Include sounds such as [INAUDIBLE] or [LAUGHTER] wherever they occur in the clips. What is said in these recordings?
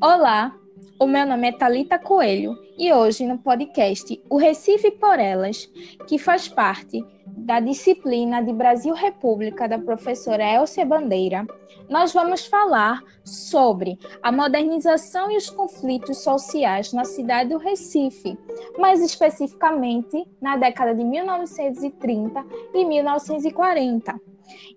Olá, o meu nome é Talita Coelho e hoje no podcast O Recife por Elas, que faz parte da disciplina de Brasil República da professora Elcia Bandeira, nós vamos falar sobre a modernização e os conflitos sociais na cidade do Recife, mais especificamente na década de 1930 e 1940.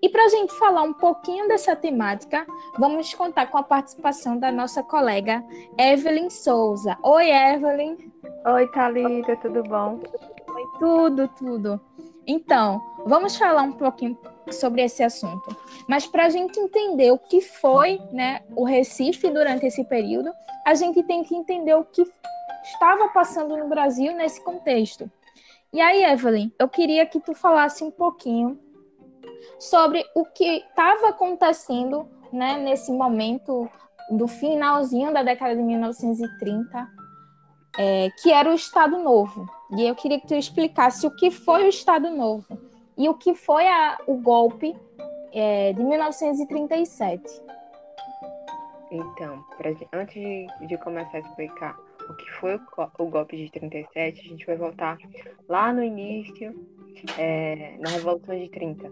E para a gente falar um pouquinho dessa temática, vamos contar com a participação da nossa colega Evelyn Souza. Oi, Evelyn. Oi, Thalita, tudo bom? Oi, tudo, tudo. Então, vamos falar um pouquinho sobre esse assunto. Mas para a gente entender o que foi né, o Recife durante esse período, a gente tem que entender o que estava passando no Brasil nesse contexto. E aí, Evelyn, eu queria que tu falasse um pouquinho sobre o que estava acontecendo né, nesse momento do finalzinho da década de 1930, é, que era o Estado Novo. E eu queria que tu explicasse o que foi o Estado Novo e o que foi a, o golpe é, de 1937. Então, antes de começar a explicar o que foi o, o, golpe de 37, a gente vai voltar lá no início, é, na Revolução de 30.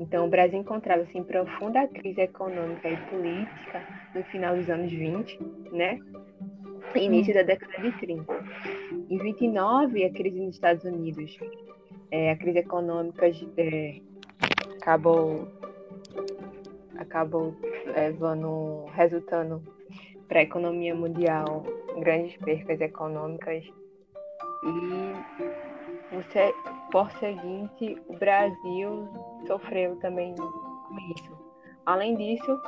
Então, o Brasil encontrava-se em profunda crise econômica e política no final dos anos 20, né? Início da década de 30. Em 29, a crise nos Estados Unidos, é, a crise econômica é, acabou acabou levando, resultando para a economia mundial grandes percas econômicas e por seguinte o Brasil sofreu também com isso. Além disso,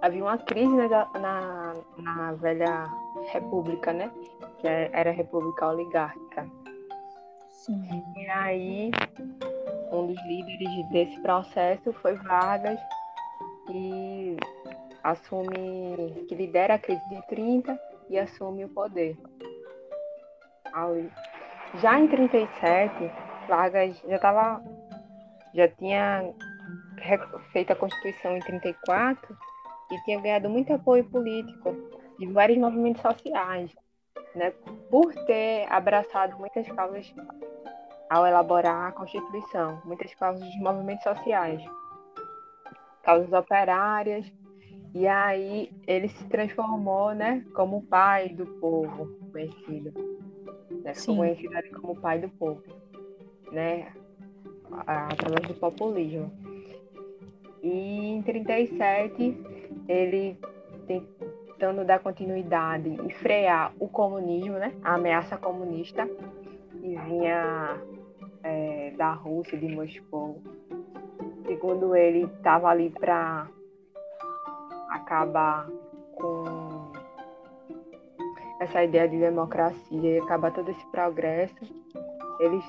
havia uma crise na, na, na velha república, né? Que é, era a república oligárquica. Sim. E aí, um dos líderes desse processo foi Vargas, que assume, que lidera a crise de 30 e assume o poder. Já em 37, Vargas já estava já tinha feito a Constituição em 34 e tinha ganhado muito apoio político de vários movimentos sociais, né, por ter abraçado muitas causas ao elaborar a Constituição, muitas causas de movimentos sociais, causas operárias, e aí ele se transformou, né, como pai do povo, conhecido, né, conhecido como pai do povo, né, através do populismo. E em 37 ele tentando dar continuidade e frear o comunismo, né? A ameaça comunista que vinha é, da Rússia, de Moscou. Segundo ele, estava ali para acabar com essa ideia de democracia e acabar todo esse progresso. Eles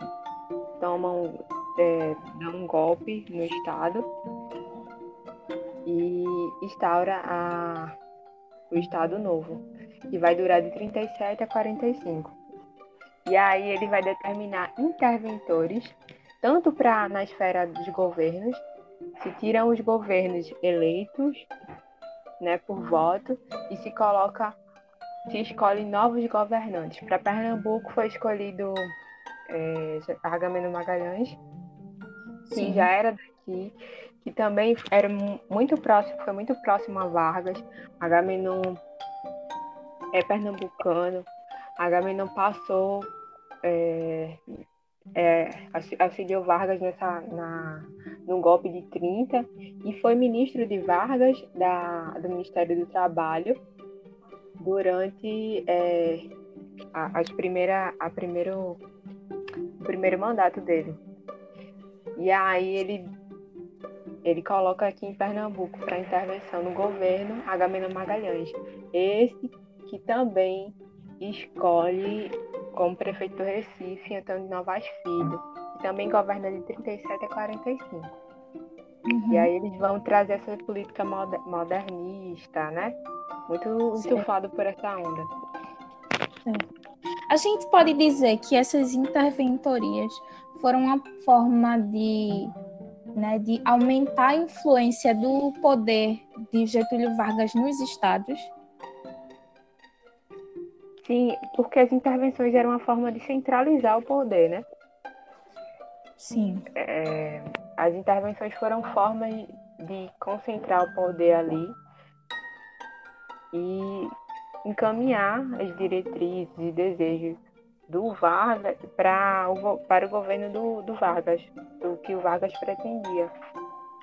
tomam é, dá um golpe no Estado e instaura a, o Estado Novo, que vai durar de 37 a 45. E aí ele vai determinar interventores, tanto para na esfera dos governos, se tiram os governos eleitos né, por voto e se coloca, se escolhe novos governantes. Para Pernambuco foi escolhido é, Agamemnon Magalhães, que Sim. já era daqui, que também era muito próximo, foi muito próximo a Vargas. Agamenon é pernambucano. Agamenon passou, é, é, auxiliou Vargas nessa, na, no golpe de 30 e foi ministro de Vargas da, do Ministério do Trabalho durante é, a, as primeira, a primeiro, o primeiro mandato dele. E aí ele, ele coloca aqui em Pernambuco para intervenção no governo Agamemnon Magalhães. Esse que também escolhe como prefeito do Recife Antônio Novas Filho, que também governa de 37 a 45. Uhum. E aí eles vão trazer essa política modernista, né? Muito estufado por essa onda. A gente pode dizer que essas interventorias foram uma forma de, né, de aumentar a influência do poder de Getúlio Vargas nos estados. Sim, porque as intervenções eram uma forma de centralizar o poder, né? Sim. É, as intervenções foram formas de concentrar o poder ali e encaminhar as diretrizes e desejos do Vargas para o, para o governo do, do Vargas, do que o Vargas pretendia.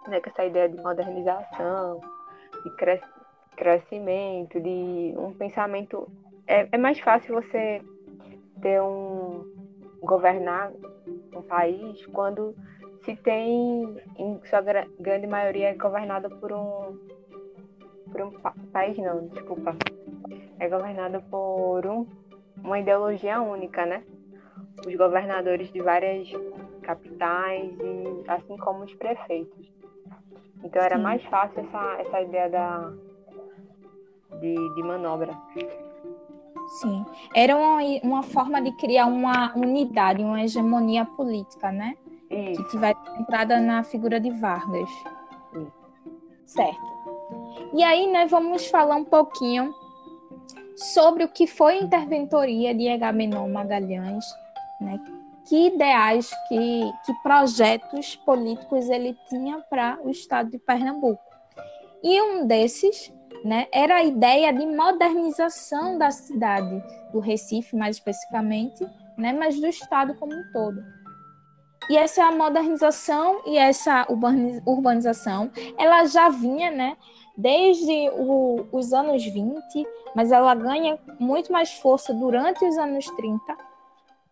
Né, com essa ideia de modernização, de cres, crescimento, de um pensamento. É, é mais fácil você ter um governar um país quando se tem, em sua grande maioria, é governado por um por um pa país não, desculpa. É governado por um uma ideologia única, né? Os governadores de várias capitais, e, assim como os prefeitos. Então era Sim. mais fácil essa, essa ideia da, de, de manobra. Sim, era uma, uma forma de criar uma unidade, uma hegemonia política, né? Isso. Que tivesse entrada na figura de Vargas. Isso. Certo. E aí, né, vamos falar um pouquinho sobre o que foi a interventoria de Agamenon Magalhães, né? que ideais, que, que projetos políticos ele tinha para o estado de Pernambuco. E um desses né, era a ideia de modernização da cidade, do Recife mais especificamente, né, mas do estado como um todo. E essa modernização e essa urbanização, ela já vinha né, desde o, os anos 20, mas ela ganha muito mais força durante os anos 30,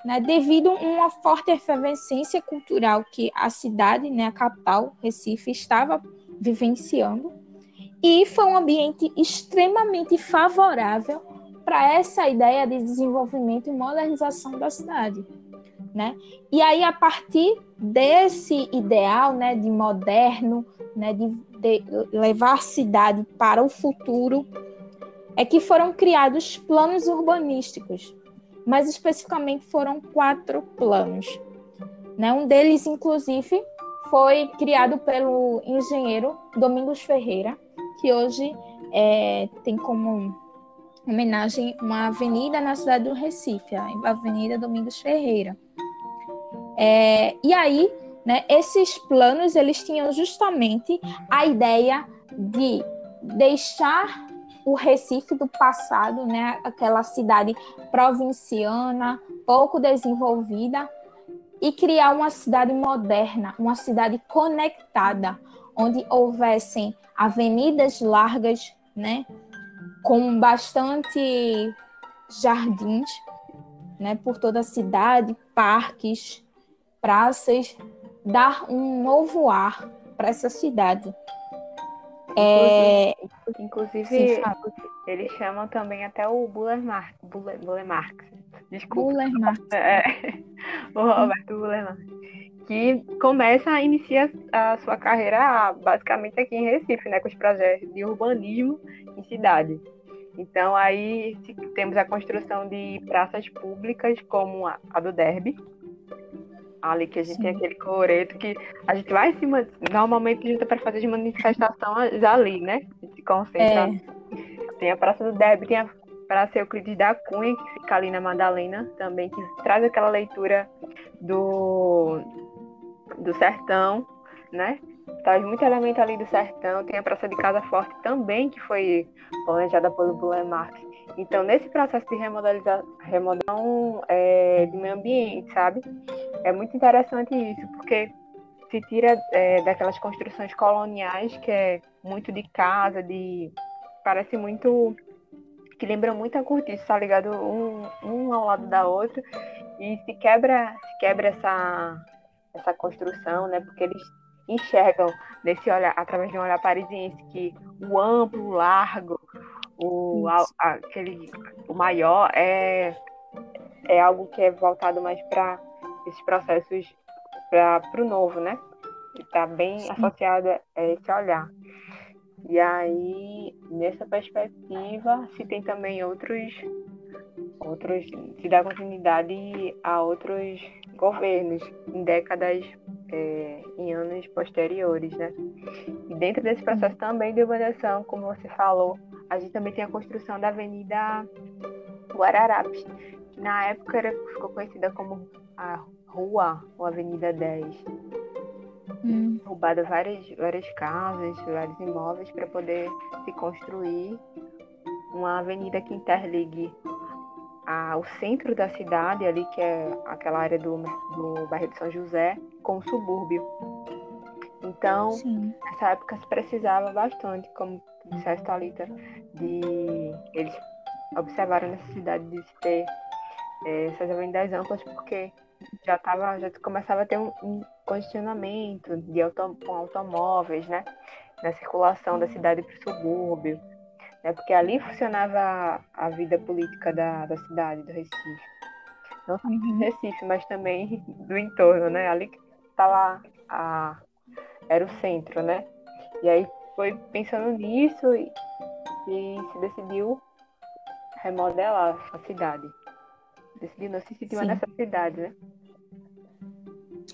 né, devido a uma forte efervescência cultural que a cidade, né, a capital, Recife, estava vivenciando. E foi um ambiente extremamente favorável para essa ideia de desenvolvimento e modernização da cidade. Né? E aí, a partir desse ideal né, de moderno, né, de, de levar a cidade para o futuro, é que foram criados planos urbanísticos. Mais especificamente, foram quatro planos. Né? Um deles, inclusive, foi criado pelo engenheiro Domingos Ferreira, que hoje é, tem como homenagem uma avenida na cidade do Recife, a Avenida Domingos Ferreira. É, e aí, né, esses planos eles tinham justamente a ideia de deixar o Recife do passado, né, aquela cidade provinciana, pouco desenvolvida, e criar uma cidade moderna, uma cidade conectada, onde houvessem avenidas largas, né, com bastante jardins, né, por toda a cidade, parques, praças, dar um novo ar para essa cidade. É... Inclusive, Sim, eles chamam também até o Buller, Mar... Buller, Buller Marx. Desculpa. Buller Marx. [LAUGHS] É, o Roberto Buller Marx. Que começa a iniciar a sua carreira basicamente aqui em Recife, né? Com os projetos de urbanismo em cidade. Então, aí temos a construção de praças públicas, como a do Derby, ali que a gente Sim. tem aquele coreto que a gente vai em cima, normalmente junta para fazer de manifestação ali, né? A gente se concentra. É. Tem a Praça do Deb, tem a Praça Euclides da Cunha, que fica ali na Madalena também, que traz aquela leitura do, do sertão, né? Traz muito elemento ali do sertão. Tem a Praça de Casa Forte também, que foi planejada pelo Buller Marx então, nesse processo de remodelização remodelação é, de meio ambiente, sabe? É muito interessante isso, porque se tira é, daquelas construções coloniais, que é muito de casa, de parece muito que lembra muito a cortiça, tá ligado? Um, um ao lado da outra e se quebra, se quebra essa essa construção, né? Porque eles enxergam nesse olhar através de um olhar parisiense que o amplo, o largo, o, a, aquele, o maior é, é algo que é voltado mais para esses processos para o novo, né? Está bem Sim. associado a esse olhar. E aí, nessa perspectiva, se tem também outros, outros, se dá continuidade a outros governos em décadas, é, em anos posteriores, né? E dentro desse processo também de urbanização, como você falou, a gente também tem a construção da Avenida Guararapes, que na época era, ficou conhecida como a Rua ou Avenida 10. Hum. Roubado várias, várias casas, vários imóveis para poder se construir uma avenida que interligue a, o centro da cidade, ali que é aquela área do, do bairro de São José, com o subúrbio. Então, Sim. nessa época se precisava bastante, como disseste, Thalita, de eles observaram a necessidade de ter é, essas avenidas amplas, porque já tava, já começava a ter um, um congestionamento de auto, com automóveis, né? Na circulação da cidade para o subúrbio, né? Porque ali funcionava a, vida política da, da cidade, do Recife. Não só do Recife, mas também do entorno, né? Ali que estava a era o centro, né? E aí foi pensando nisso e, e se decidiu remodelar a cidade. Decidiu se sentir nessa cidade, né?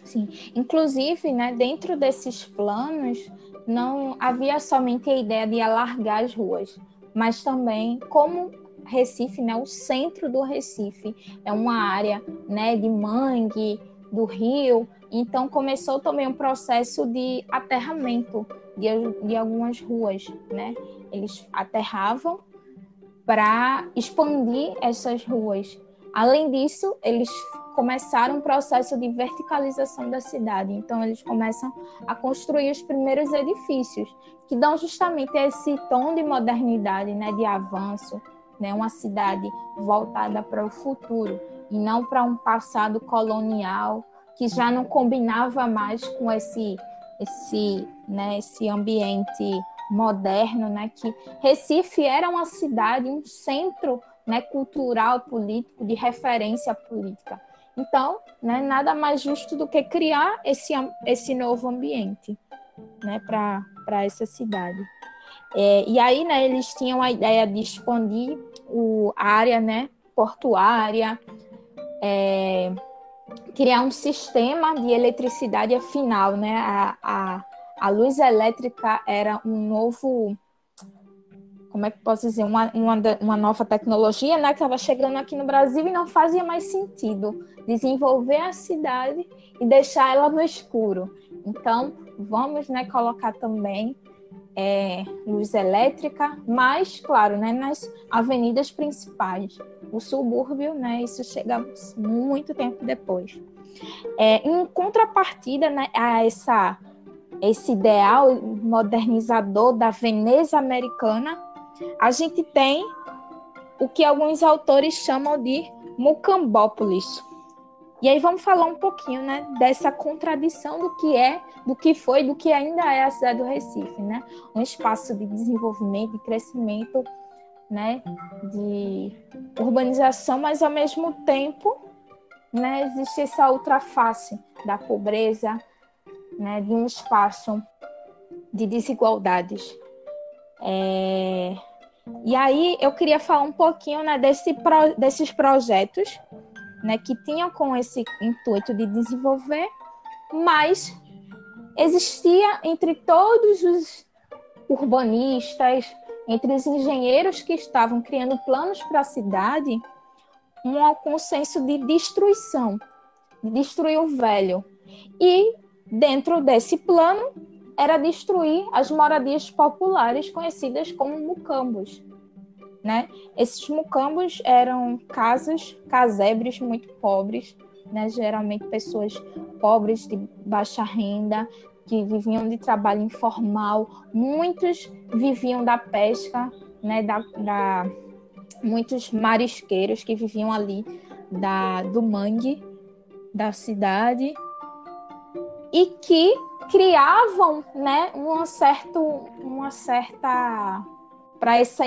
Sim, inclusive, né, dentro desses planos, não havia somente a ideia de alargar as ruas, mas também como Recife, né, o centro do Recife é uma área, né, de mangue do rio, então começou também um processo de aterramento de, de algumas ruas, né? Eles aterravam para expandir essas ruas. Além disso, eles começaram um processo de verticalização da cidade. Então, eles começam a construir os primeiros edifícios, que dão justamente esse tom de modernidade, né, de avanço, né, uma cidade voltada para o futuro e não para um passado colonial que já não combinava mais com esse esse, né, esse ambiente moderno, né, que Recife era uma cidade, um centro, né, cultural, político, de referência política. Então, né, nada mais justo do que criar esse, esse novo ambiente né, para essa cidade. É, e aí, né, eles tinham a ideia de expandir o, a área né, portuária, é, criar um sistema de eletricidade final, né? A, a, a luz elétrica era um novo como é que posso dizer, uma, uma, uma nova tecnologia né, que estava chegando aqui no Brasil e não fazia mais sentido desenvolver a cidade e deixar ela no escuro. Então, vamos né, colocar também é, luz elétrica, mas, claro, né, nas avenidas principais. O subúrbio, né, isso chega muito tempo depois. É, em contrapartida né, a essa, esse ideal modernizador da Veneza americana, a gente tem o que alguns autores chamam de Mucambópolis. E aí vamos falar um pouquinho, né, dessa contradição do que é, do que foi, do que ainda é a cidade do Recife, né? Um espaço de desenvolvimento e crescimento, né, de urbanização, mas ao mesmo tempo, né, existe essa outra face da pobreza, né, de um espaço de desigualdades. É... E aí eu queria falar um pouquinho né, desse pro, desses projetos né, que tinham com esse intuito de desenvolver, mas existia entre todos os urbanistas, entre os engenheiros que estavam criando planos para a cidade, um consenso de destruição, de destruir o velho. E dentro desse plano era destruir as moradias populares conhecidas como mucambos. Né? Esses mucambos eram casas, casebres muito pobres, né? geralmente pessoas pobres de baixa renda, que viviam de trabalho informal, muitos viviam da pesca, né? da, da muitos marisqueiros que viviam ali da, do mangue da cidade e que criavam né, uma, certo, uma certa para essa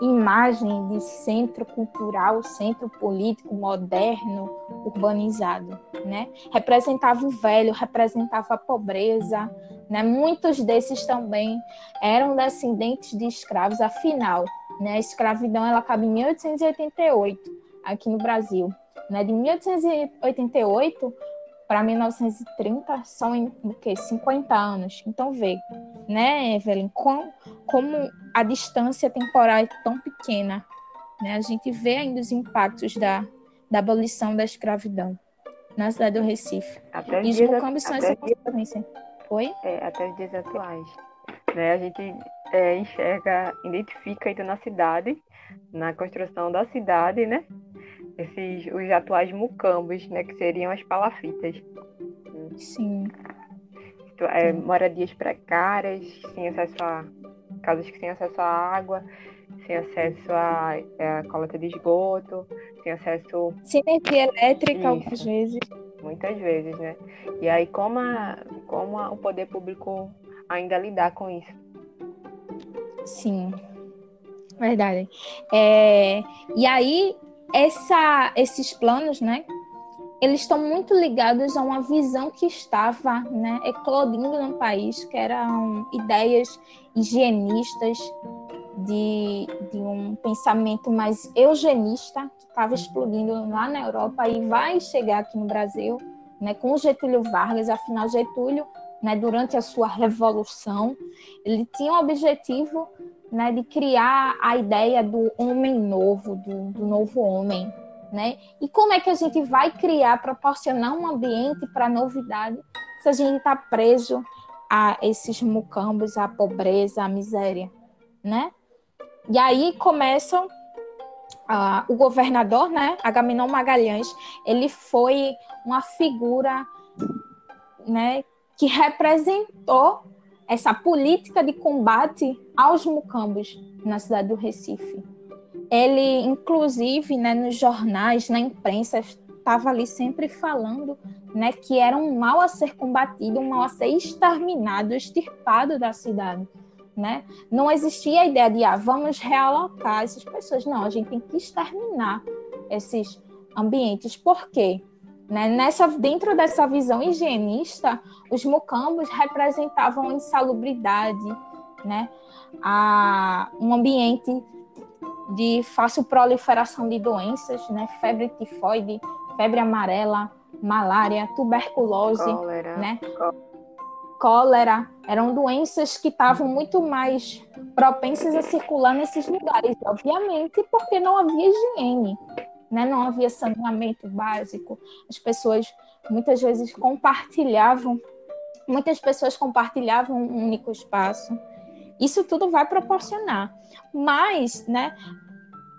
imagem de centro cultural, centro político moderno, urbanizado, né? Representava o velho, representava a pobreza, né? Muitos desses também eram descendentes de escravos, afinal, né? A escravidão ela acaba em 1888 aqui no Brasil, né? De 1888 para 1930 são em o quê? 50 anos. Então vê, né, Evelyn, com, como a distância temporal é tão pequena, Né? A gente vê ainda os impactos da, da abolição da escravidão na cidade do Recife. Até e os dias, mucambos são essa consequência. Oi? É, até os dias atuais. Né? A gente é, enxerga, identifica ainda na cidade, na construção da cidade, né? Esses, os atuais mucambos, né? Que seriam as palafitas. Sim. É, moradias precárias, sem acesso a casas que têm acesso à água, sem acesso à, à coleta de esgoto, sem acesso. Sem energia elétrica, Isso. algumas vezes. Muitas vezes, né? E aí, como, a, como a, o poder público ainda lidar com isso? Sim, verdade. É, e aí, essa, esses planos, né? Eles estão muito ligados a uma visão que estava né, eclodindo no país, que eram ideias higienistas, de, de um pensamento mais eugenista que estava explodindo lá na Europa e vai chegar aqui no Brasil, né, com Getúlio Vargas. Afinal, Getúlio, né, durante a sua revolução, ele tinha o objetivo né, de criar a ideia do homem novo, do, do novo homem. Né? E como é que a gente vai criar, proporcionar um ambiente para novidade se a gente está preso a esses mucambos, a pobreza, a miséria, né? E aí começam uh, o governador, né, Agamenon Magalhães, ele foi uma figura, né, que representou essa política de combate aos mucambos na cidade do Recife. Ele, inclusive, né, nos jornais, na imprensa, estava ali sempre falando né, que era um mal a ser combatido, um mal a ser exterminado, extirpado da cidade né? Não existia a ideia de, ah, vamos realocar essas pessoas. Não, a gente tem que exterminar esses ambientes. Por quê? Né? Nessa, dentro dessa visão higienista, os mucambos representavam insalubridade, né? a, um ambiente de fácil proliferação de doenças, né? febre tifoide, febre amarela, malária, tuberculose, cólera, né? cólera, eram doenças que estavam muito mais propensas a circular nesses lugares, obviamente, porque não havia higiene, né? não havia saneamento básico. As pessoas muitas vezes compartilhavam, muitas pessoas compartilhavam um único espaço. Isso tudo vai proporcionar, mas, né,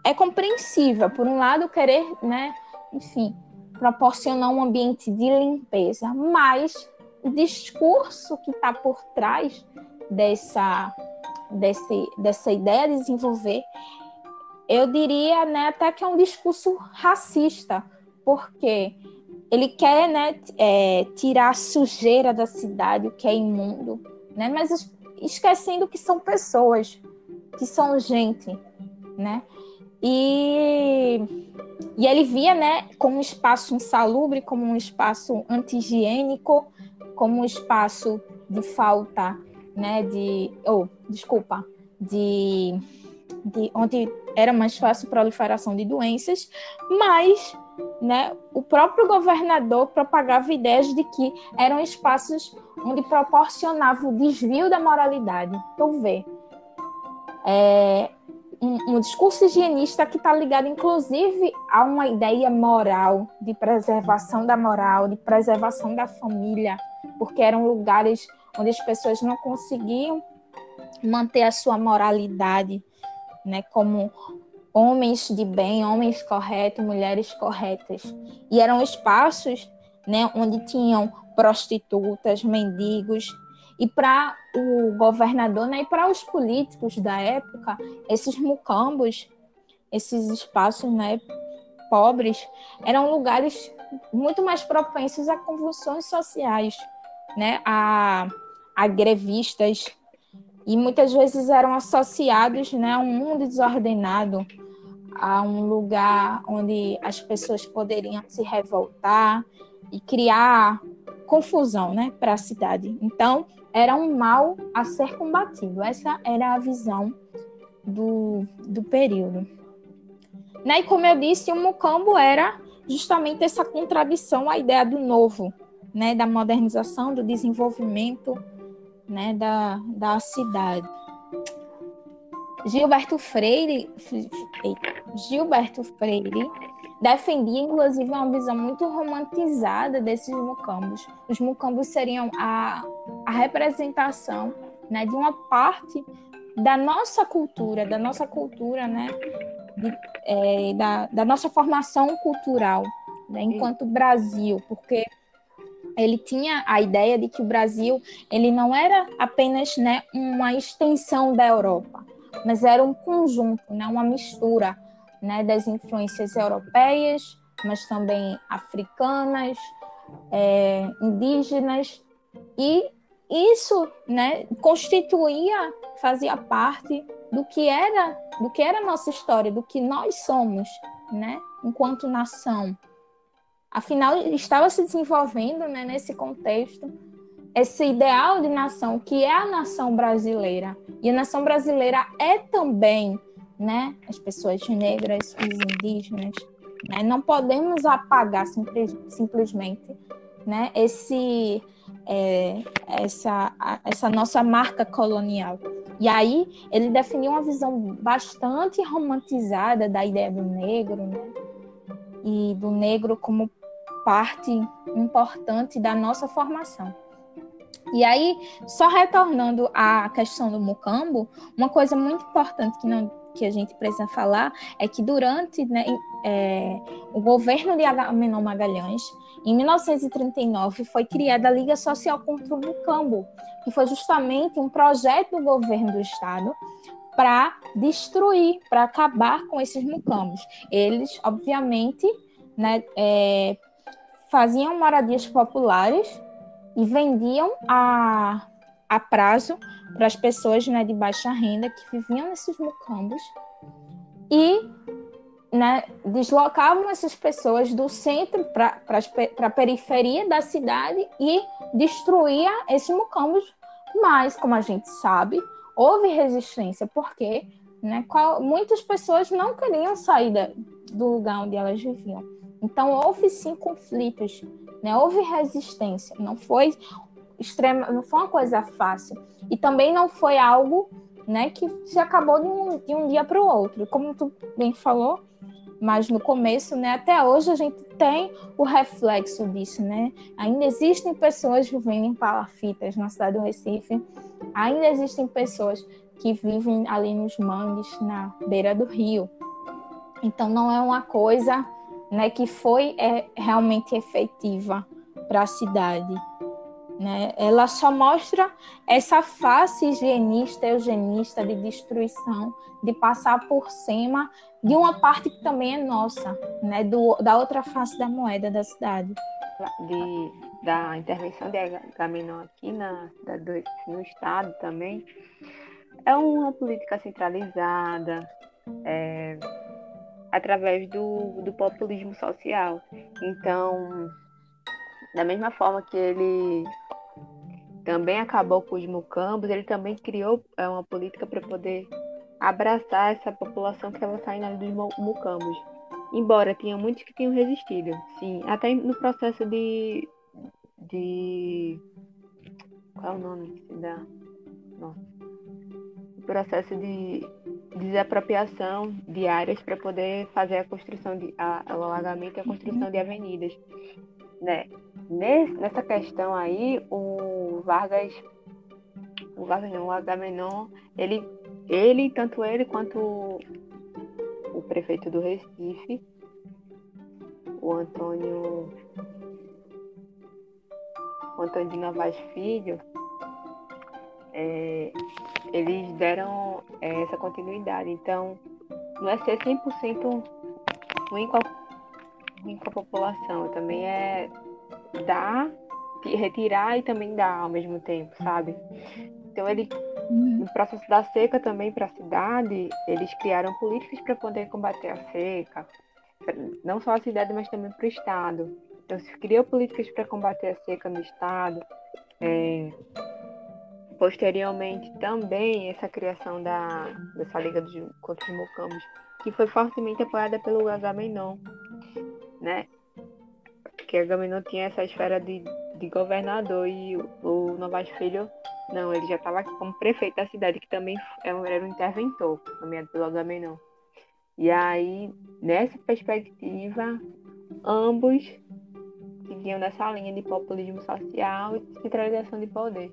é compreensível, por um lado, querer, né, enfim, proporcionar um ambiente de limpeza, mas o discurso que está por trás dessa, desse, dessa ideia de desenvolver, eu diria né, até que é um discurso racista, porque ele quer né, é, tirar a sujeira da cidade, o que é imundo, né, mas esquecendo que são pessoas, que são gente, né? E, e ele via né, como um espaço insalubre, como um espaço anti-higiênico, como um espaço de falta, né, de, oh, desculpa, de, de onde era mais fácil a proliferação de doenças, mas, né, o próprio governador propagava ideias de que eram espaços onde proporcionava o desvio da moralidade. Então, vê, é, um, um, discurso higienista que está ligado, inclusive, a uma ideia moral, de preservação da moral, de preservação da família, porque eram lugares onde as pessoas não conseguiam manter a sua moralidade, né, como homens de bem, homens corretos, mulheres corretas. E eram espaços, né, onde tinham prostitutas, mendigos, e para o governador né, e para os políticos da época, esses mucambos, esses espaços né, pobres, eram lugares muito mais propensos a convulsões sociais né, a, a grevistas e muitas vezes eram associados né, a um mundo desordenado, a um lugar onde as pessoas poderiam se revoltar e criar confusão né, para a cidade. Então, era um mal a ser combatido. Essa era a visão do, do período. Né? E como eu disse, o Mucambo era justamente essa contradição à ideia do novo, né, da modernização, do desenvolvimento né, da, da cidade. Gilberto Freire, Gilberto Freire defendia, inclusive, uma visão muito romantizada desses mucambos. Os mucambos seriam a, a representação né, de uma parte da nossa cultura, da nossa cultura, né, de, é, da, da nossa formação cultural, né, enquanto Brasil, porque ele tinha a ideia de que o Brasil ele não era apenas né, uma extensão da Europa, mas era um conjunto, né, uma mistura né, das influências europeias, mas também africanas, é, indígenas, e isso né, constituía, fazia parte do que era do que era a nossa história, do que nós somos, né, enquanto nação. Afinal, estava se desenvolvendo né, nesse contexto esse ideal de nação que é a nação brasileira. E a nação brasileira é também né? As pessoas negras, os indígenas, né? Não podemos apagar simples, simplesmente, né? Esse, é, essa, essa nossa marca colonial. E aí ele definiu uma visão bastante romantizada da ideia do negro, né? E do negro como parte importante da nossa formação. E aí, só retornando à questão do mucambo, uma coisa muito importante que não que a gente precisa falar é que durante né, é, o governo de Agamenon Magalhães, em 1939, foi criada a Liga Social contra o Mucambo, que foi justamente um projeto do governo do estado para destruir, para acabar com esses mucambos. Eles, obviamente, né, é, faziam moradias populares e vendiam a, a prazo para as pessoas né, de baixa renda que viviam nesses mucambos e né, deslocavam essas pessoas do centro para a periferia da cidade e destruía esses mucambos. Mas, como a gente sabe, houve resistência, porque né, qual, muitas pessoas não queriam sair da, do lugar onde elas viviam. Então, houve sim conflitos, né, houve resistência. Não foi extrema, não foi uma coisa fácil. E também não foi algo né, que se acabou de um, de um dia para o outro. Como tu bem falou, mas no começo, né, até hoje a gente tem o reflexo disso, né? Ainda existem pessoas vivendo em palafitas na cidade do Recife, ainda existem pessoas que vivem ali nos mangues, na beira do rio. Então não é uma coisa, né, que foi é, realmente efetiva para a cidade. Né? Ela só mostra essa face higienista, eugenista de destruição, de passar por cima de uma parte que também é nossa, né? Do, da outra face da moeda da cidade. De, da intervenção de Agamenon aqui na, da, do, no Estado também, é uma política centralizada, é, através do, do populismo social. Então, da mesma forma que ele também acabou com os mucambos, ele também criou é, uma política para poder abraçar essa população que estava saindo dos mucambos. Embora tinha muitos que tinham resistido, sim, até no processo de. de qual é o nome que se dá? Nossa. O processo de desapropriação de áreas para poder fazer a construção de a, o alagamento e a construção de avenidas, né? nessa questão aí, o Vargas, o Vargas não, o Agamenon, ele, ele, tanto ele quanto o, o prefeito do Recife, o Antônio, o Antônio de Novaes Filho, é, eles deram é, essa continuidade. Então, não é ser 100% ruim com, a, ruim com a população, também é dar, retirar e também dar ao mesmo tempo, sabe? Então ele uhum. no processo da seca também para a cidade, eles criaram políticas para poder combater a seca, não só a cidade, mas também para o estado. Então se criou políticas para combater a seca no estado. É, posteriormente também essa criação da dessa liga dos, contra os mocambos, que foi fortemente apoiada pelo Agamenon, né? que a Gami não tinha essa esfera de, de governador e o, o Novaes Filho, não, ele já estava como prefeito da cidade, que também é era um interventor, nomeado pelo Agamenon. E aí, nessa perspectiva, ambos seguiam nessa linha de populismo social e centralização de poder.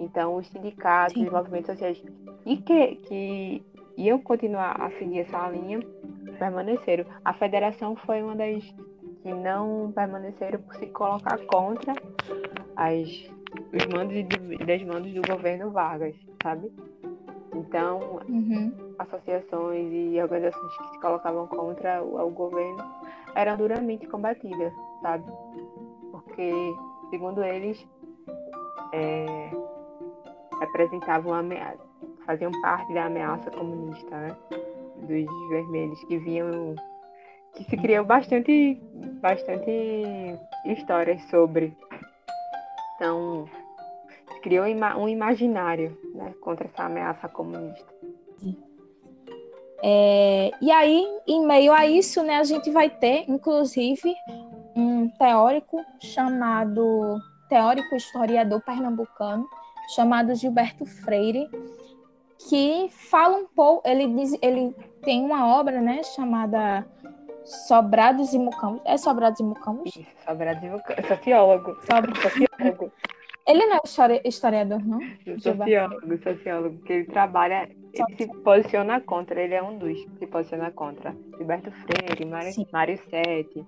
Então, os sindicatos, Sim. os movimentos sociais e que, que iam continuar a seguir essa linha permaneceram. A federação foi uma das que não permaneceram por se colocar contra as, os mandos e desmandos do governo Vargas, sabe? Então, uhum. associações e organizações que se colocavam contra o, o governo eram duramente combatidas, sabe? Porque, segundo eles, é, representavam ameaça, faziam parte da ameaça comunista, né? Dos vermelhos que vinham que se criou bastante bastante histórias sobre. Então, se criou um imaginário né, contra essa ameaça comunista. É, e aí, em meio a isso, né, a gente vai ter, inclusive, um teórico chamado teórico historiador pernambucano chamado Gilberto Freire, que fala um pouco, ele diz, ele tem uma obra, né, chamada Sobrados e Mucamos. É Sobrados e Mucamos? Sobrados e Mucamos. Sociólogo. Sociólogo. Ele não é historiador, não? Sociólogo, sociólogo, que ele trabalha, ele se posiciona contra, ele é um dos que se posiciona contra. Gilberto Freire, Mário, Mário Sete,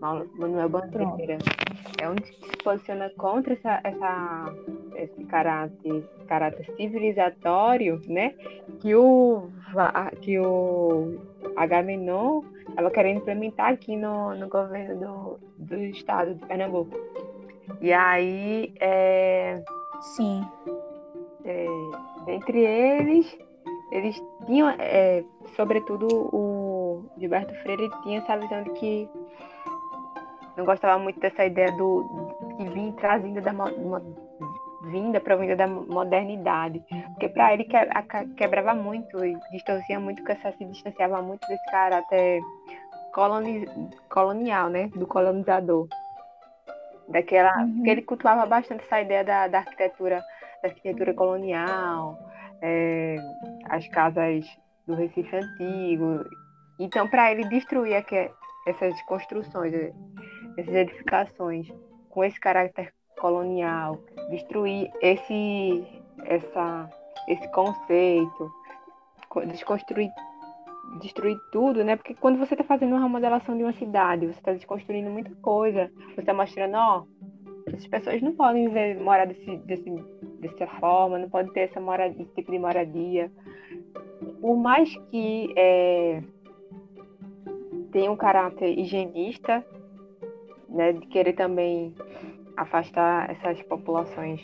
Manuel Bandeira. É um que se posiciona contra essa, essa, esse caráter, caráter civilizatório, né? Que o, que o Agamenon estava querendo implementar aqui no, no governo do, do estado de Pernambuco. E aí, é, sim, é, dentre eles, eles tinham, é, sobretudo o Gilberto Freire tinha essa visão de que não gostava muito dessa ideia do que vinha trazendo da uma vinda provinda da modernidade, porque para ele que, quebrava muito e distorcia muito, que se distanciava muito desse caráter coloni, colonial, né, do colonizador, daquela uhum. que ele cultuava bastante essa ideia da, da arquitetura, da arquitetura colonial, é, as casas do Recife antigo, então para ele destruir aqui, essas construções essas edificações com esse caráter colonial, destruir esse, essa, esse conceito, desconstruir destruir tudo, né? Porque quando você está fazendo uma remodelação de uma cidade, você está desconstruindo muita coisa, você está mostrando, ó, essas pessoas não podem viver, morar desse, desse, dessa forma, não podem ter essa moradia, esse tipo de moradia. Por mais que é, tenha um caráter higienista, né, de querer também afastar essas populações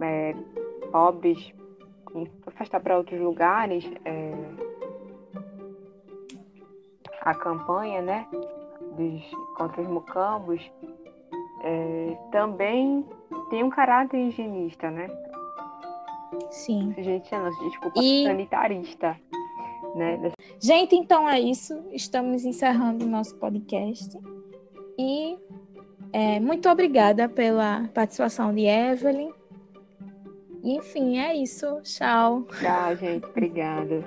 é, pobres, afastar para outros lugares é, a campanha né, dos, contra os mucambos é, também tem um caráter higienista, né? Sim. Higienista, desculpa, e... sanitarista. Né? Gente, então é isso. Estamos encerrando o nosso podcast. E é, muito obrigada pela participação de Evelyn. E, enfim, é isso. Tchau. Tchau, gente. Obrigada.